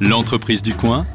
L'entreprise du coin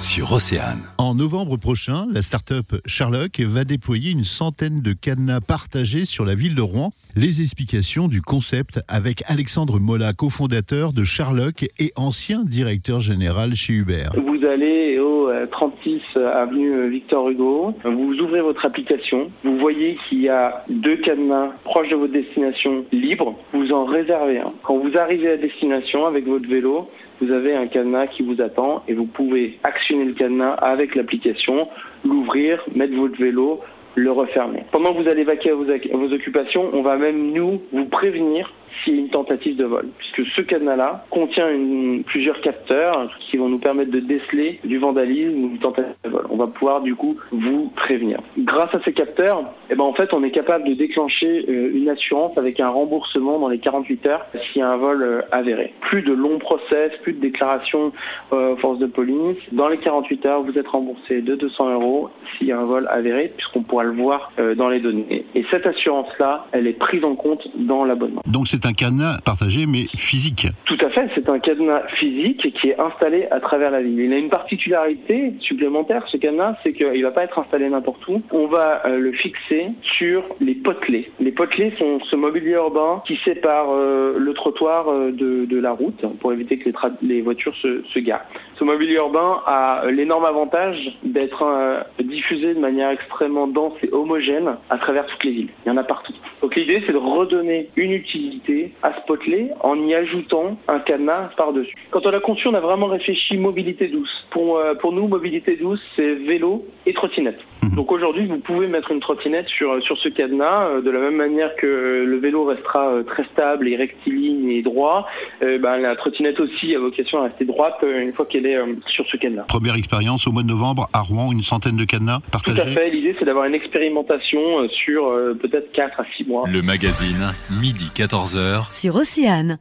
sur Océane. En novembre prochain, la start-up Sherlock va déployer une centaine de cadenas partagés sur la ville de Rouen. Les explications du concept avec Alexandre Mola, cofondateur de Sherlock et ancien directeur général chez Uber. Vous allez au 36 euh, avenue Victor Hugo, vous ouvrez votre application, vous voyez qu'il y a deux cadenas proches de votre destination libres, vous en réservez un. Quand vous arrivez à destination avec votre vélo, vous avez un cadenas qui vous attend et vous pouvez actionner le cadenas avec l'application, l'ouvrir, mettre votre vélo, le refermer. Pendant que vous allez vaquer à vos, vos occupations, on va même nous vous prévenir s'il y a une tentative de vol, puisque ce cadenas-là contient une, plusieurs capteurs qui vont nous permettre de déceler du vandalisme ou une tentative de vol. On va pouvoir du coup vous prévenir. Grâce à ces capteurs, eh ben, en fait, on est capable de déclencher euh, une assurance avec un remboursement dans les 48 heures s'il y a un vol euh, avéré. Plus de longs process, plus de déclarations euh, force de police. Dans les 48 heures, vous êtes remboursé de 200 euros s'il y a un vol avéré, puisqu'on pourra le voir euh, dans les données. Et cette assurance-là, elle est prise en compte dans l'abonnement. Un cadenas partagé mais physique. Tout à fait, c'est un cadenas physique qui est installé à travers la ville. Il a une particularité supplémentaire, ce cadenas, c'est qu'il ne va pas être installé n'importe où. On va euh, le fixer sur les potelets. Les potelets sont ce mobilier urbain qui sépare euh, le trottoir euh, de, la route pour éviter que les, voitures se, garent. Ce mobilier urbain a l'énorme avantage d'être diffusé de manière extrêmement dense et homogène à travers toutes les villes. Il y en a partout. Donc l'idée, c'est de redonner une utilité à ce potelet en y ajoutant un cadenas par-dessus. Quand on a conçu, on a vraiment réfléchi mobilité douce. Pour, euh, pour nous, mobilité douce, c'est vélo et trottinette. Mmh. Donc aujourd'hui, vous pouvez mettre une trottinette sur, sur ce cadenas, euh, de la même manière que le vélo restera euh, très stable et rectiligne et droit, euh, ben, la trottinette aussi a vocation à rester droite euh, une fois qu'elle est euh, sur ce cadenas. Première expérience au mois de novembre à Rouen, une centaine de cadenas partagés. Tout à fait, l'idée c'est d'avoir une expérimentation sur peut-être 4 à 6 mois. Le magazine, midi 14h. Sur Océane.